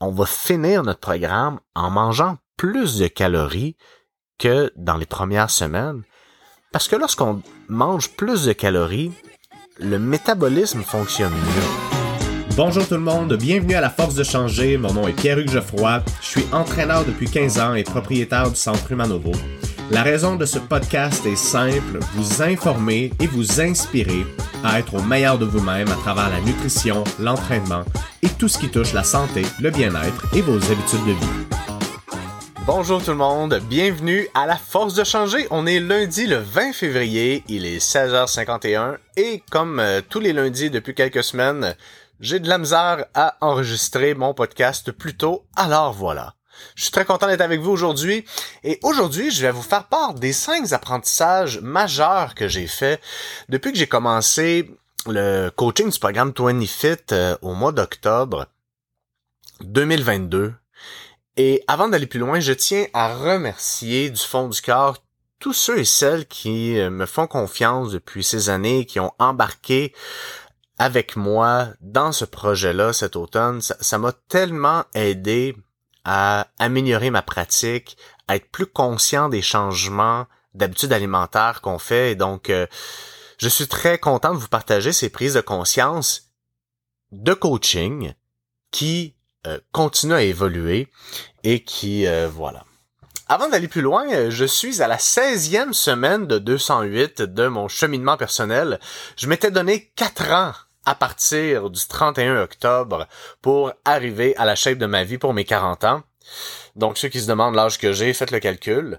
on va finir notre programme en mangeant plus de calories que dans les premières semaines. Parce que lorsqu'on mange plus de calories, le métabolisme fonctionne mieux. Bonjour tout le monde, bienvenue à la Force de changer. Mon nom est Pierre-Hugues Geoffroy. Je suis entraîneur depuis 15 ans et propriétaire du Centre Humanovo. La raison de ce podcast est simple, vous informer et vous inspirer à être au meilleur de vous-même à travers la nutrition, l'entraînement et tout ce qui touche la santé, le bien-être et vos habitudes de vie. Bonjour tout le monde, bienvenue à la Force de changer. On est lundi le 20 février, il est 16h51 et comme euh, tous les lundis depuis quelques semaines, j'ai de la misère à enregistrer mon podcast plus tôt, alors voilà. Je suis très content d'être avec vous aujourd'hui et aujourd'hui, je vais vous faire part des cinq apprentissages majeurs que j'ai faits depuis que j'ai commencé le coaching du programme 20 Fit euh, au mois d'octobre 2022. Et avant d'aller plus loin, je tiens à remercier du fond du cœur tous ceux et celles qui euh, me font confiance depuis ces années, qui ont embarqué avec moi dans ce projet-là cet automne. Ça m'a tellement aidé à améliorer ma pratique, à être plus conscient des changements d'habitudes alimentaires qu'on fait. Donc, euh, je suis très content de vous partager ces prises de conscience de coaching qui euh, continuent à évoluer et qui, euh, voilà. Avant d'aller plus loin, je suis à la 16e semaine de 208 de mon cheminement personnel. Je m'étais donné 4 ans à partir du 31 octobre pour arriver à la shape de ma vie pour mes 40 ans. Donc ceux qui se demandent l'âge que j'ai, faites le calcul.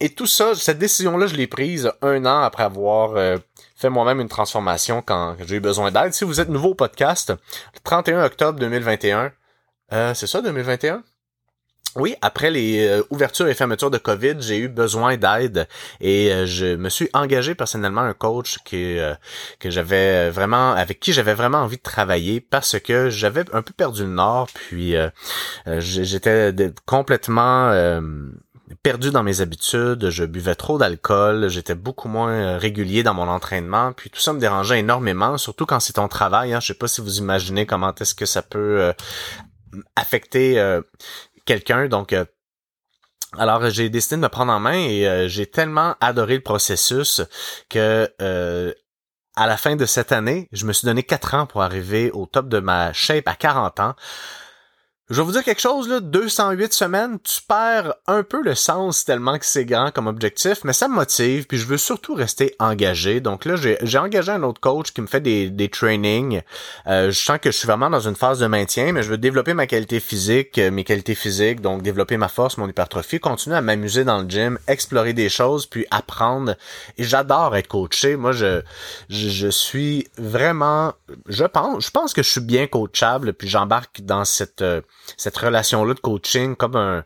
Et tout ça, cette décision-là, je l'ai prise un an après avoir euh, fait moi-même une transformation quand j'ai eu besoin d'aide. Si vous êtes nouveau au podcast, le 31 octobre 2021, euh, c'est ça 2021? Oui, après les euh, ouvertures et fermetures de COVID, j'ai eu besoin d'aide et euh, je me suis engagé personnellement un coach qui, euh, que j'avais vraiment avec qui j'avais vraiment envie de travailler parce que j'avais un peu perdu le nord puis j'étais complètement perdu dans mes habitudes, je buvais trop d'alcool, j'étais beaucoup moins régulier dans mon entraînement, puis tout ça me dérangeait énormément, surtout quand c'est ton travail. Hein. Je sais pas si vous imaginez comment est-ce que ça peut affecter Donc, euh, alors j'ai décidé de me prendre en main et euh, j'ai tellement adoré le processus que euh, à la fin de cette année, je me suis donné quatre ans pour arriver au top de ma shape à 40 ans. Je vais vous dire quelque chose, là, 208 semaines, tu perds un peu le sens tellement que c'est grand comme objectif, mais ça me motive, puis je veux surtout rester engagé. Donc là, j'ai engagé un autre coach qui me fait des, des trainings. Euh, je sens que je suis vraiment dans une phase de maintien, mais je veux développer ma qualité physique, euh, mes qualités physiques, donc développer ma force, mon hypertrophie, continuer à m'amuser dans le gym, explorer des choses, puis apprendre. Et j'adore être coaché. Moi, je, je, suis vraiment, je pense, je pense que je suis bien coachable, puis j'embarque dans cette euh, cette relation-là de coaching comme un,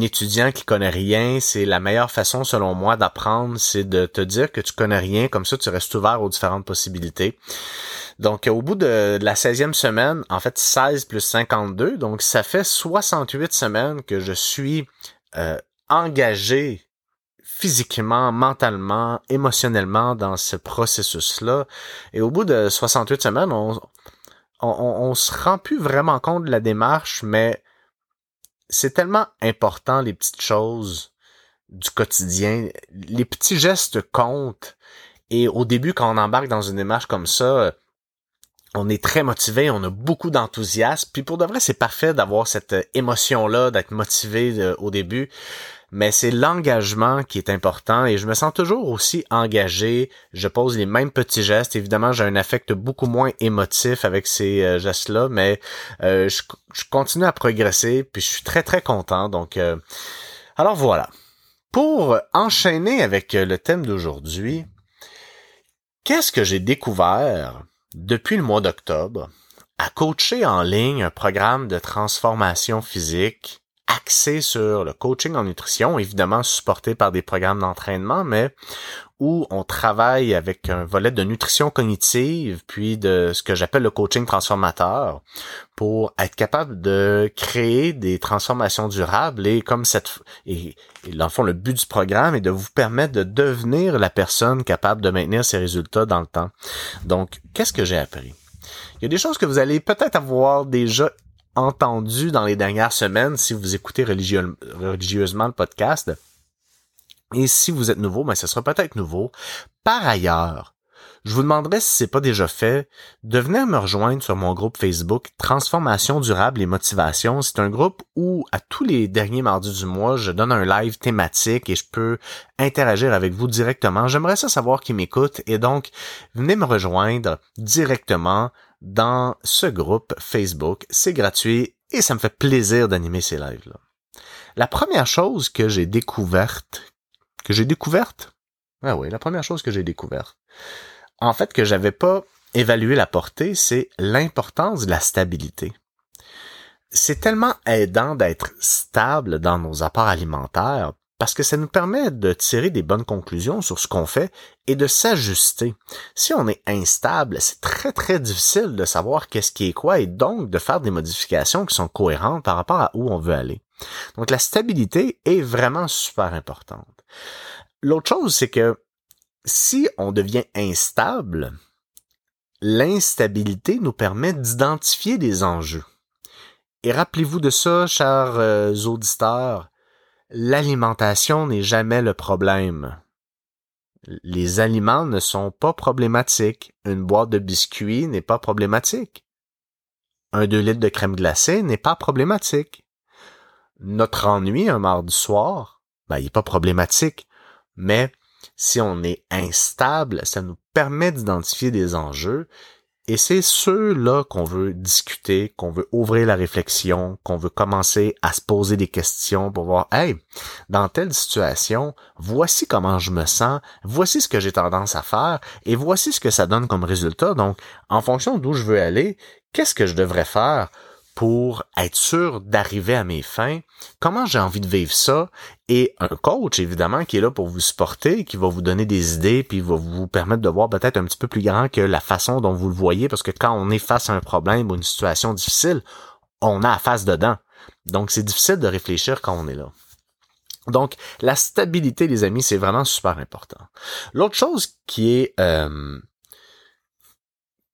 étudiant qui connaît rien, c'est la meilleure façon selon moi d'apprendre, c'est de te dire que tu connais rien, comme ça tu restes ouvert aux différentes possibilités. Donc au bout de, la 16e semaine, en fait 16 plus 52, donc ça fait 68 semaines que je suis euh, engagé physiquement, mentalement, émotionnellement dans ce processus-là. Et au bout de 68 semaines, on, on, se rend plus vraiment compte de la démarche, mais c'est tellement important les petites choses du quotidien. Les petits gestes comptent. Et au début, quand on embarque dans une démarche comme ça, on est très motivé, on a beaucoup d'enthousiasme. Puis pour de vrai, c'est parfait d'avoir cette émotion-là, d'être motivé euh, au début mais c'est l'engagement qui est important et je me sens toujours aussi engagé. Je pose les mêmes petits gestes. Évidemment, j'ai un affect beaucoup moins émotif avec ces euh, gestes-là, mais euh, je, continue à progresser puis je suis très très content. Donc, euh, alors voilà. Pour enchaîner avec le thème d'aujourd'hui, qu'est-ce que j'ai découvert depuis le mois d'octobre à coacher en ligne un programme de transformation physique axé sur le coaching en nutrition, évidemment supporté par des programmes d'entraînement, mais où on travaille avec un volet de nutrition cognitive, puis de ce que j'appelle le coaching transformateur, pour être capable de créer des transformations durables et comme cette et, le le but du programme est de vous permettre de devenir la personne capable de maintenir ses résultats dans le temps. Donc, qu'est-ce que j'ai appris? Il y a des choses que vous allez peut-être avoir déjà entendu dans les dernières semaines si vous écoutez religieusement le podcast. Et si vous êtes nouveau, ben ce sera peut-être nouveau. Par ailleurs, je vous demanderais si c'est pas déjà fait, de venir me rejoindre sur mon groupe Facebook Transformation durable et motivation. C'est un groupe où à tous les derniers mardis du mois, je donne un live thématique et je peux interagir avec vous directement. J'aimerais ça savoir qui m'écoute et donc venez me rejoindre directement dans ce groupe Facebook. C'est gratuit et ça me fait plaisir d'animer ces lives-là. La première chose que j'ai découverte, que j'ai découverte? Ah oui, la première chose que j'ai découverte, en fait, que j'avais pas évalué la portée, c'est l'importance de la stabilité. C'est tellement aidant d'être stable dans nos apports alimentaires parce que ça nous permet de tirer des bonnes conclusions sur ce qu'on fait et de s'ajuster. Si on est instable, c'est très très difficile de savoir qu'est-ce qui est quoi et donc de faire des modifications qui sont cohérentes par rapport à où on veut aller. Donc la stabilité est vraiment super importante. L'autre chose, c'est que si on devient instable, l'instabilité nous permet d'identifier des enjeux. Et rappelez-vous de ça, chers euh, auditeurs, l'alimentation n'est jamais le problème. Les aliments ne sont pas problématiques. Une boîte de biscuits n'est pas problématique. Un deux litres de crème glacée n'est pas problématique. Notre ennui un mardi soir, ben, il n'est pas problématique. Mais si on est instable, ça nous permet d'identifier des enjeux et c'est ceux-là qu'on veut discuter, qu'on veut ouvrir la réflexion, qu'on veut commencer à se poser des questions pour voir, hey, dans telle situation, voici comment je me sens, voici ce que j'ai tendance à faire, et voici ce que ça donne comme résultat. Donc, en fonction d'où je veux aller, qu'est-ce que je devrais faire pour être sûr d'arriver à mes fins, comment j'ai envie de vivre ça, et un coach, évidemment, qui est là pour vous supporter, qui va vous donner des idées, puis va vous permettre de voir peut-être un petit peu plus grand que la façon dont vous le voyez, parce que quand on est face à un problème ou une situation difficile, on a face dedans. Donc, c'est difficile de réfléchir quand on est là. Donc, la stabilité, les amis, c'est vraiment super important. L'autre chose qui est... Euh,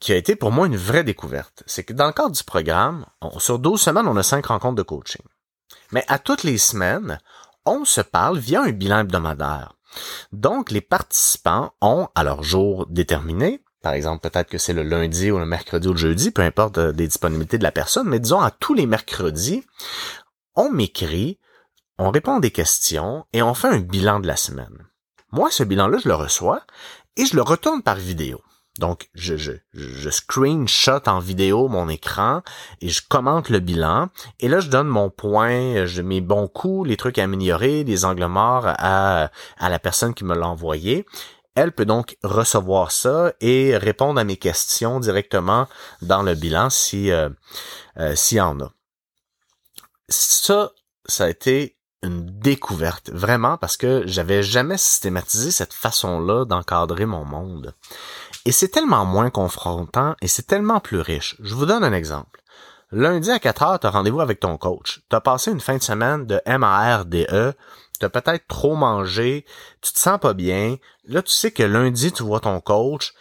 qui a été pour moi une vraie découverte, c'est que dans le cadre du programme, sur 12 semaines, on a 5 rencontres de coaching. Mais à toutes les semaines, on se parle via un bilan hebdomadaire. Donc, les participants ont, à leur jour déterminé, par exemple, peut-être que c'est le lundi ou le mercredi ou le jeudi, peu importe euh, des disponibilités de la personne, mais disons à tous les mercredis, on m'écrit, on répond à des questions et on fait un bilan de la semaine. Moi, ce bilan-là, je le reçois et je le retourne par vidéo. Donc, je, je, je screenshot en vidéo mon écran et je commente le bilan. Et là, je donne mon point, je mes bons coups, les trucs à améliorer, les angles morts à, à la personne qui me l'a envoyé. Elle peut donc recevoir ça et répondre à mes questions directement dans le bilan si euh, euh, s'il y en a. Ça, ça a été une découverte, vraiment, parce que j'avais jamais systématisé cette façon-là d'encadrer mon monde. Et c'est tellement moins confrontant et c'est tellement plus riche. Je vous donne un exemple. Lundi à 4 heures, tu as rendez-vous avec ton coach. Tu as passé une fin de semaine de MARDE, tu as peut-être trop mangé, tu te sens pas bien. Là, tu sais que lundi, tu vois ton coach,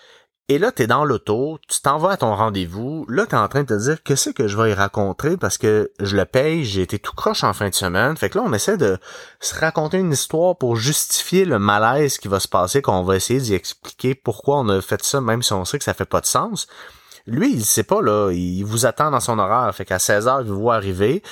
et là, t'es dans l'auto, tu t'en vas à ton rendez-vous, là, t'es en train de te dire qu'est-ce que je vais y raconter? Parce que je le paye, j'ai été tout croche en fin de semaine. Fait que là, on essaie de se raconter une histoire pour justifier le malaise qui va se passer, qu'on va essayer d'y expliquer pourquoi on a fait ça, même si on sait que ça fait pas de sens. Lui, il sait pas, là, il vous attend dans son horaire. Fait qu'à 16 heures, il vous voit arriver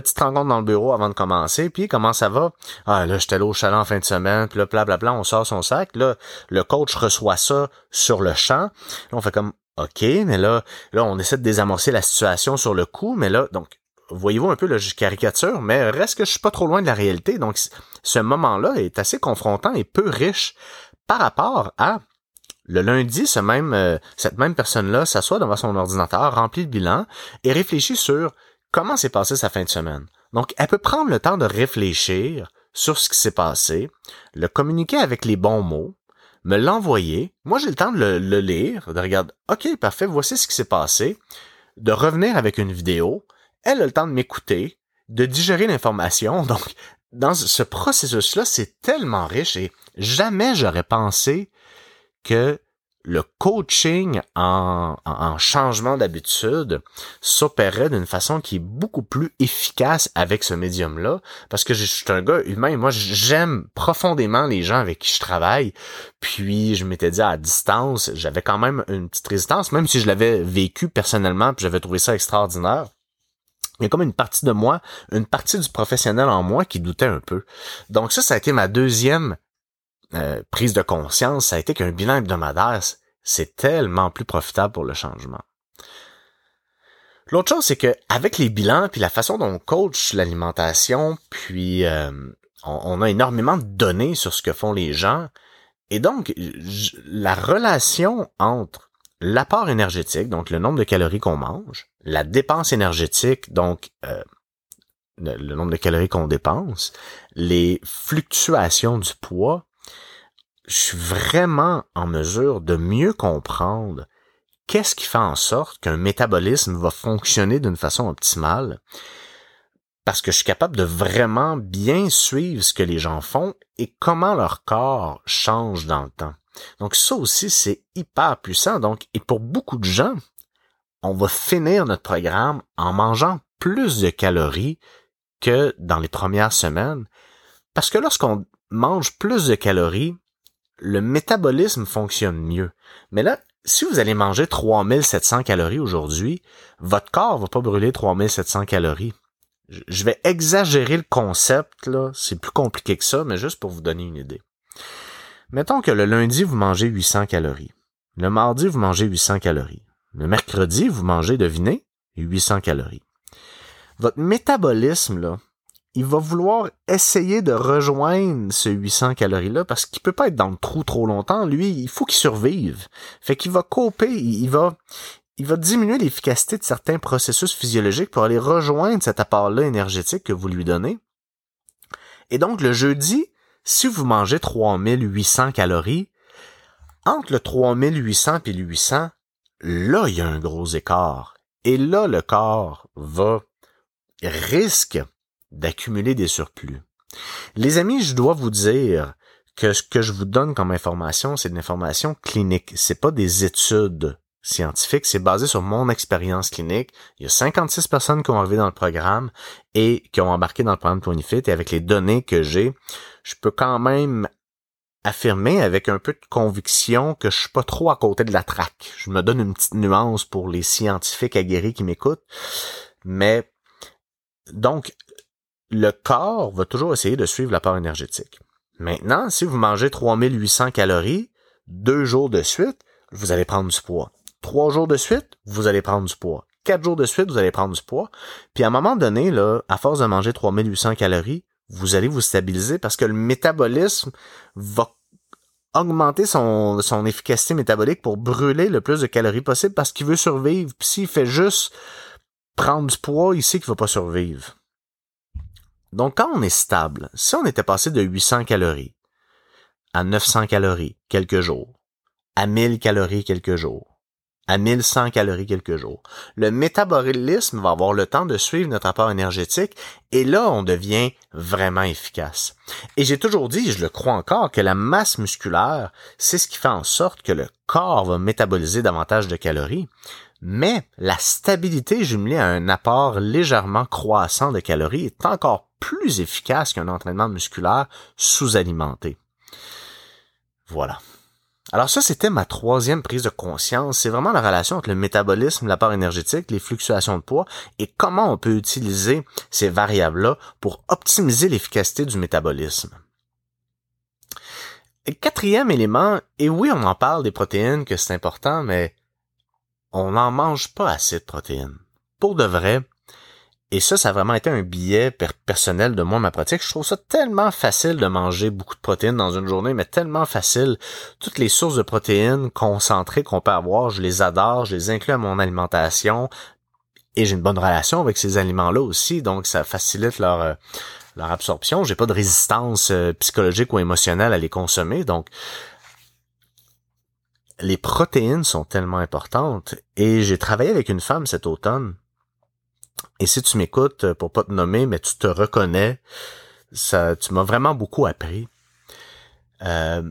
petite rencontre dans le bureau avant de commencer, puis comment ça va? Ah là, j'étais là au chalet en fin de semaine, puis là, blablabla, on sort son sac. Là, le coach reçoit ça sur le champ. Là, on fait comme OK, mais là, là, on essaie de désamorcer la situation sur le coup, mais là, donc, voyez-vous un peu, là, je caricature, mais reste que je suis pas trop loin de la réalité. Donc, ce moment-là est assez confrontant et peu riche par rapport à le lundi, ce même, euh, cette même personne-là s'assoit devant son ordinateur, remplit le bilan et réfléchit sur comment s'est passé sa fin de semaine? Donc, elle peut prendre le temps de réfléchir sur ce qui s'est passé, le communiquer avec les bons mots, me l'envoyer. Moi, j'ai le temps de le, lire, de regarder, OK, parfait, voici ce qui s'est passé, de revenir avec une vidéo. Elle a le temps de m'écouter, de digérer l'information. Donc, dans ce processus-là, c'est tellement riche et jamais j'aurais pensé que le coaching en, en changement d'habitude s'opérait d'une façon qui est beaucoup plus efficace avec ce médium-là, parce que je suis un gars humain, moi j'aime profondément les gens avec qui je travaille, puis je m'étais dit à distance, j'avais quand même une petite résistance, même si je l'avais vécu personnellement, puis j'avais trouvé ça extraordinaire. Il y a comme une partie de moi, une partie du professionnel en moi qui doutait un peu. Donc ça, ça a été ma deuxième euh, prise de conscience, ça a été qu'un bilan hebdomadaire, c'est tellement plus profitable pour le changement. L'autre chose, c'est que avec les bilans, puis la façon dont on coach l'alimentation, puis euh, on, a énormément de données sur ce que font les gens, et donc la relation entre l'apport énergétique, donc le nombre de calories qu'on mange, la dépense énergétique, donc euh, le, nombre de calories qu'on dépense, les fluctuations du poids, je suis vraiment en mesure de mieux comprendre qu'est-ce qui fait en sorte qu'un métabolisme va fonctionner d'une façon optimale parce que je suis capable de vraiment bien suivre ce que les gens font et comment leur corps change dans le temps. Donc ça aussi, c'est hyper puissant. Donc, et pour beaucoup de gens, on va finir notre programme en mangeant plus de calories que dans les premières semaines. Parce que lorsqu'on mange plus de calories, le métabolisme fonctionne mieux. Mais là, si vous allez manger 3700 calories aujourd'hui, votre corps va pas brûler 3700 calories. Je vais exagérer le concept, là. C'est plus compliqué que ça, mais juste pour vous donner une idée. Mettons que le lundi, vous mangez 800 calories. Le mardi, vous mangez 800 calories. Le mercredi, vous mangez, devinez, 800 calories. Votre métabolisme, là, il va vouloir essayer de rejoindre ce 800 calories-là parce qu'il peut pas être dans le trou trop longtemps. Lui, il faut qu'il survive. Fait qu'il va couper, il va, il va diminuer l'efficacité de certains processus physiologiques pour aller rejoindre cet apport-là énergétique que vous lui donnez. Et donc, le jeudi, si vous mangez 3800 calories, entre le 3800 et le 800, là, il y a un gros écart. Et là, le corps va, risque d'accumuler des surplus. Les amis, je dois vous dire que ce que je vous donne comme information, c'est de l'information clinique. C'est pas des études scientifiques, c'est basé sur mon expérience clinique. Il y a 56 personnes qui ont arrivé dans le programme et qui ont embarqué dans le programme 20 et avec les données que j'ai, je peux quand même affirmer avec un peu de conviction que je suis pas trop à côté de la traque. Je me donne une petite nuance pour les scientifiques aguerris qui m'écoutent. Mais, donc, le corps va toujours essayer de suivre l'apport énergétique. Maintenant, si vous mangez 3800 calories, deux jours de suite, vous allez prendre du poids. Trois jours de suite, vous allez prendre du poids. Quatre jours de suite, vous allez prendre du poids. Puis à un moment donné, là, à force de manger 3800 calories, vous allez vous stabiliser parce que le métabolisme va augmenter son, efficacité métabolique pour brûler le plus de calories possible parce qu'il veut survivre. Puis s'il fait juste prendre du poids, il sait qu'il va pas survivre. Donc quand on est stable, si on était passé de 800 calories à 900 calories quelques jours, à 1000 calories quelques jours, à 1100 calories quelques jours. Le métabolisme va avoir le temps de suivre notre apport énergétique et là, on devient vraiment efficace. Et j'ai toujours dit, je le crois encore, que la masse musculaire, c'est ce qui fait en sorte que le corps va métaboliser davantage de calories. Mais la stabilité jumelée à un apport légèrement croissant de calories est encore plus efficace qu'un entraînement musculaire sous-alimenté. Voilà. Alors ça, c'était ma troisième prise de conscience. C'est vraiment la relation entre le métabolisme, l'apport énergétique, les fluctuations de poids et comment on peut utiliser ces variables-là pour optimiser l'efficacité du métabolisme. Quatrième élément, et oui, on en parle des protéines, que c'est important, mais on n'en mange pas assez de protéines. Pour de vrai, et ça, ça a vraiment été un billet personnel de moi, ma pratique. Je trouve ça tellement facile de manger beaucoup de protéines dans une journée, mais tellement facile. Toutes les sources de protéines concentrées qu'on peut avoir, je les adore, je les inclus à mon alimentation. Et j'ai une bonne relation avec ces aliments-là aussi, donc ça facilite leur, euh, leur absorption. J'ai pas de résistance euh, psychologique ou émotionnelle à les consommer, donc les protéines sont tellement importantes. Et j'ai travaillé avec une femme cet automne et si tu m'écoutes, euh, pour pas te nommer, mais tu te reconnais, ça, tu m'as vraiment beaucoup appris. Euh,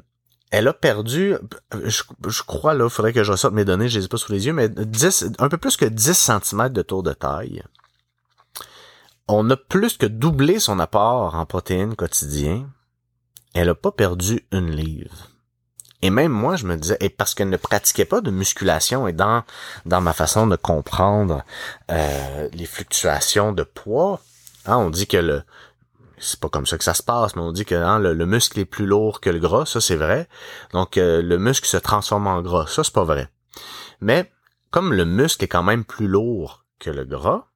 elle a perdu, je, crois là, faudrait que je ressorte mes données, je les ai pas sous les yeux, mais 10, un peu plus que 10 cm de tour de taille. On a plus que doublé son apport en protéines quotidien. Elle a pas perdu une livre. Et même moi, je me disais, et parce qu'elle ne pratiquait pas de musculation et dans dans ma façon de comprendre euh, les fluctuations de poids, hein, on dit que le c'est pas comme ça que ça se passe, mais on dit que hein, le, muscle est plus lourd que le gras, ça c'est vrai. Donc euh, le muscle se transforme en gras, ça c'est pas vrai. Mais comme le muscle est quand même plus lourd que le gras,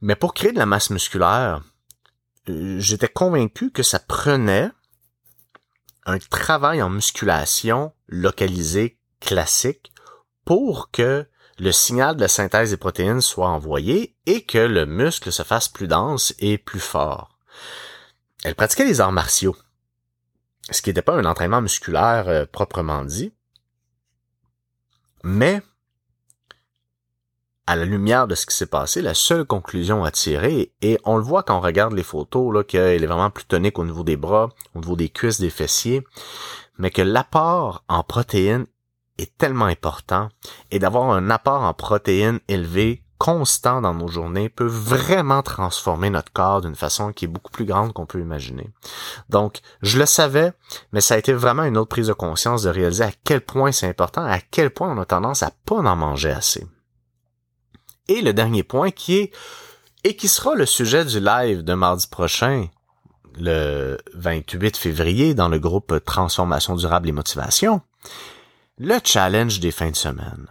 mais pour créer de la masse musculaire, euh, j'étais convaincu que ça prenait un travail en musculation localisé classique pour que le signal de la synthèse des protéines soit envoyé et que le muscle se fasse plus dense et plus fort. Elle pratiquait les arts martiaux, ce qui n'était pas un entraînement musculaire euh, proprement dit, mais à la lumière de ce qui s'est passé, la seule conclusion à tirer, et on le voit quand on regarde les photos, là, qu'elle est vraiment plus tonique au niveau des bras, au niveau des cuisses, des fessiers, mais que l'apport en protéines est tellement important, et d'avoir un apport en protéines élevé constant dans nos journées peut vraiment transformer notre corps d'une façon qui est beaucoup plus grande qu'on peut imaginer. Donc, je le savais, mais ça a été vraiment une autre prise de conscience de réaliser à quel point c'est important, à quel point on a tendance à pas en manger assez. Et le dernier point qui est, et qui sera le sujet du live de mardi prochain, le 28 février, dans le groupe Transformation durable et motivation, le challenge des fins de semaine.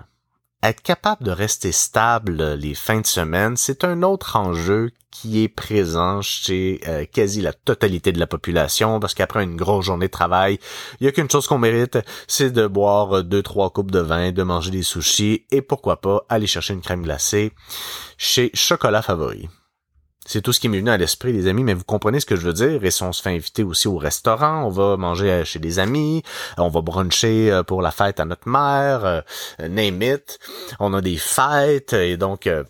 Être capable de rester stable les fins de semaine, c'est un autre enjeu qui est présent chez euh, quasi la totalité de la population parce qu'après une grosse journée de travail, il y a qu'une chose qu'on mérite, c'est de boire deux trois coupes de vin, de manger des sushis et pourquoi pas aller chercher une crème glacée chez Chocolat Favori. C'est tout ce qui m'est venu à l'esprit, les amis, mais vous comprenez ce que je veux dire. Et si on se fait inviter aussi au restaurant, on va manger chez des amis, on va bruncher euh, pour la fête à notre mère, euh, name. On a des fêtes, et donc euh,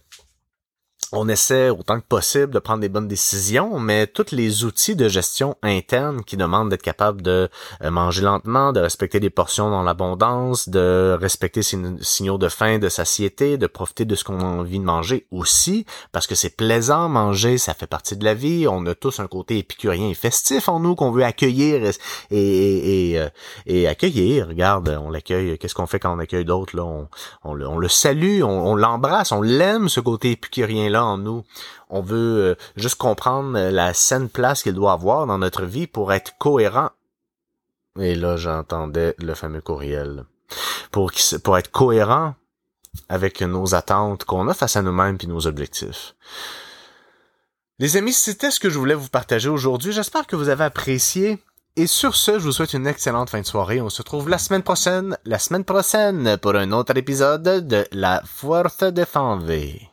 on essaie autant que possible de prendre des bonnes décisions, mais tous les outils de gestion interne qui demandent d'être capable de euh, manger lentement, de respecter des portions dans l'abondance, de respecter ses signaux de faim, de satiété, de profiter de ce qu'on a envie de manger aussi, parce que c'est plaisant manger, ça fait partie de la vie. On a tous un côté épicurien et festif en nous qu'on veut accueillir et, euh, accueillir. Regarde, on l'accueille. Qu'est-ce qu'on fait quand on accueille d'autres on, le, salue, on, l'embrasse, on l'aime ce côté épicurien en nous. On veut euh, juste comprendre euh, la saine place qu'il doit avoir dans notre vie pour être cohérent. Et là, j'entendais le fameux courriel. Pour, pour être cohérent avec nos attentes qu'on a face à nous-mêmes et nos objectifs. Les amis, c'était ce que je voulais vous partager aujourd'hui. J'espère que vous avez apprécié. Et sur ce, je vous souhaite une excellente fin de soirée. On se retrouve la semaine prochaine, la semaine prochaine pour un autre épisode de La Force de Fanvé.